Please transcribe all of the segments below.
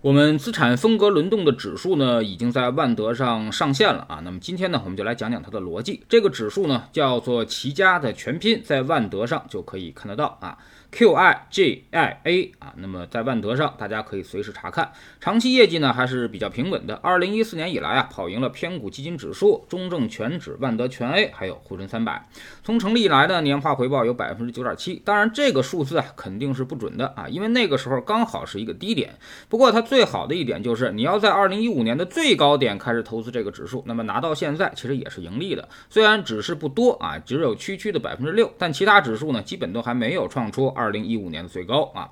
我们资产风格轮动的指数呢，已经在万德上上线了啊。那么今天呢，我们就来讲讲它的逻辑。这个指数呢，叫做齐家的全拼，在万德上就可以看得到啊。Q I G I A 啊，那么在万德上，大家可以随时查看。长期业绩呢还是比较平稳的。二零一四年以来啊，跑赢了偏股基金指数、中证全指、万德全 A，还有沪深三百。从成立以来的年化回报有百分之九点七。当然，这个数字啊肯定是不准的啊，因为那个时候刚好是一个低点。不过它最好的一点就是，你要在二零一五年的最高点开始投资这个指数，那么拿到现在其实也是盈利的。虽然只是不多啊，只有区区的百分之六，但其他指数呢，基本都还没有创出。二零一五年的最高啊。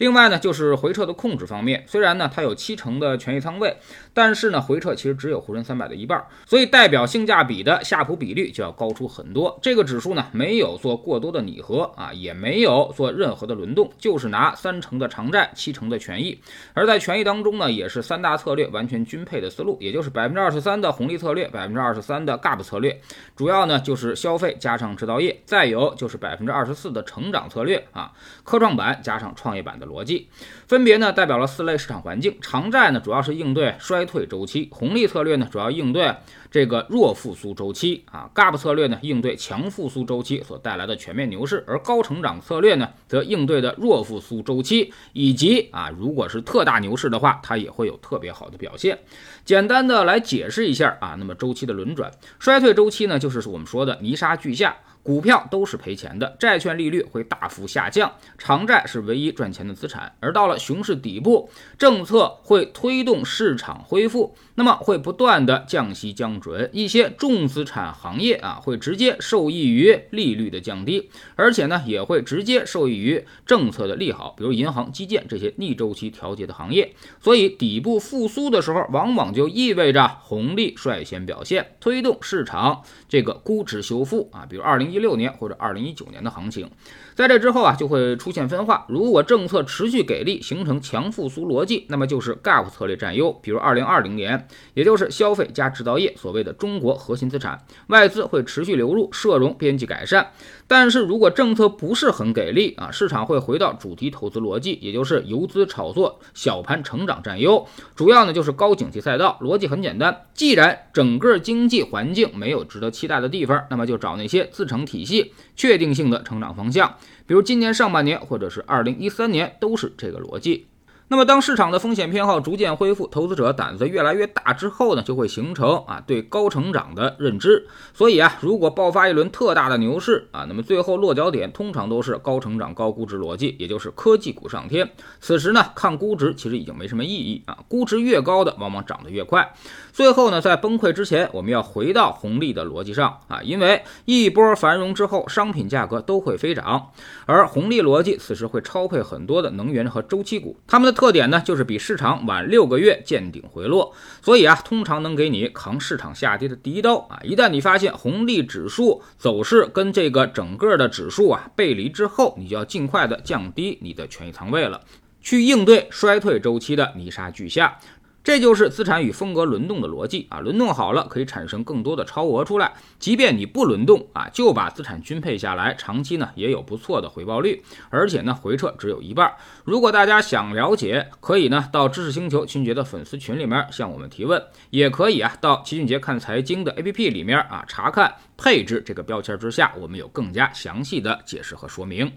另外呢，就是回撤的控制方面，虽然呢它有七成的权益仓位，但是呢回撤其实只有沪深三百的一半，所以代表性价比的夏普比率就要高出很多。这个指数呢没有做过多的拟合啊，也没有做任何的轮动，就是拿三成的长债，七成的权益。而在权益当中呢，也是三大策略完全均配的思路，也就是百分之二十三的红利策略，百分之二十三的 GAP 策略，主要呢就是消费加上制造业，再有就是百分之二十四的成长策略啊，科创板加上创业板的。逻辑分别呢代表了四类市场环境，长债呢主要是应对衰退周期，红利策略呢主要应对这个弱复苏周期啊，GAP 策略呢应对强复苏周期所带来的全面牛市，而高成长策略呢则应对的弱复苏周期以及啊如果是特大牛市的话，它也会有特别好的表现。简单的来解释一下啊，那么周期的轮转，衰退周期呢就是我们说的泥沙俱下。股票都是赔钱的，债券利率会大幅下降，长债是唯一赚钱的资产。而到了熊市底部，政策会推动市场恢复，那么会不断的降息降准，一些重资产行业啊会直接受益于利率的降低，而且呢也会直接受益于政策的利好，比如银行、基建这些逆周期调节的行业。所以底部复苏的时候，往往就意味着红利率先表现，推动市场这个估值修复啊，比如二零。一六年或者二零一九年的行情，在这之后啊，就会出现分化。如果政策持续给力，形成强复苏逻辑，那么就是 GAP 策略占优。比如二零二零年，也就是消费加制造业，所谓的中国核心资产，外资会持续流入，社融边际改善。但是如果政策不是很给力啊，市场会回到主题投资逻辑，也就是游资炒作、小盘成长占优。主要呢就是高景气赛道，逻辑很简单。既然整个经济环境没有值得期待的地方，那么就找那些自成。体系确定性的成长方向，比如今年上半年或者是二零一三年，都是这个逻辑。那么，当市场的风险偏好逐渐恢复，投资者胆子越来越大之后呢，就会形成啊对高成长的认知。所以啊，如果爆发一轮特大的牛市啊，那么最后落脚点通常都是高成长、高估值逻辑，也就是科技股上天。此时呢，看估值其实已经没什么意义啊，估值越高的往往涨得越快。最后呢，在崩溃之前，我们要回到红利的逻辑上啊，因为一波繁荣之后，商品价格都会飞涨，而红利逻辑此时会超配很多的能源和周期股，它们的。特点呢，就是比市场晚六个月见顶回落，所以啊，通常能给你扛市场下跌的第一刀啊。一旦你发现红利指数走势跟这个整个的指数啊背离之后，你就要尽快的降低你的权益仓位了，去应对衰退周期的泥沙俱下。这就是资产与风格轮动的逻辑啊，轮动好了可以产生更多的超额出来，即便你不轮动啊，就把资产均配下来，长期呢也有不错的回报率，而且呢回撤只有一半。如果大家想了解，可以呢到知识星球秦杰的粉丝群里面向我们提问，也可以啊到齐俊杰看财经的 APP 里面啊查看配置这个标签之下，我们有更加详细的解释和说明。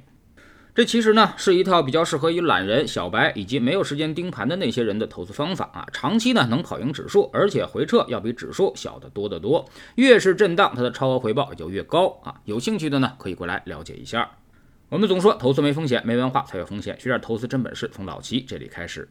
这其实呢是一套比较适合于懒人、小白以及没有时间盯盘的那些人的投资方法啊。长期呢能跑赢指数，而且回撤要比指数小得多得多。越是震荡，它的超额回报也就越高啊。有兴趣的呢可以过来了解一下。我们总说投资没风险，没文化才有风险。学点投资真本事，从老齐这里开始。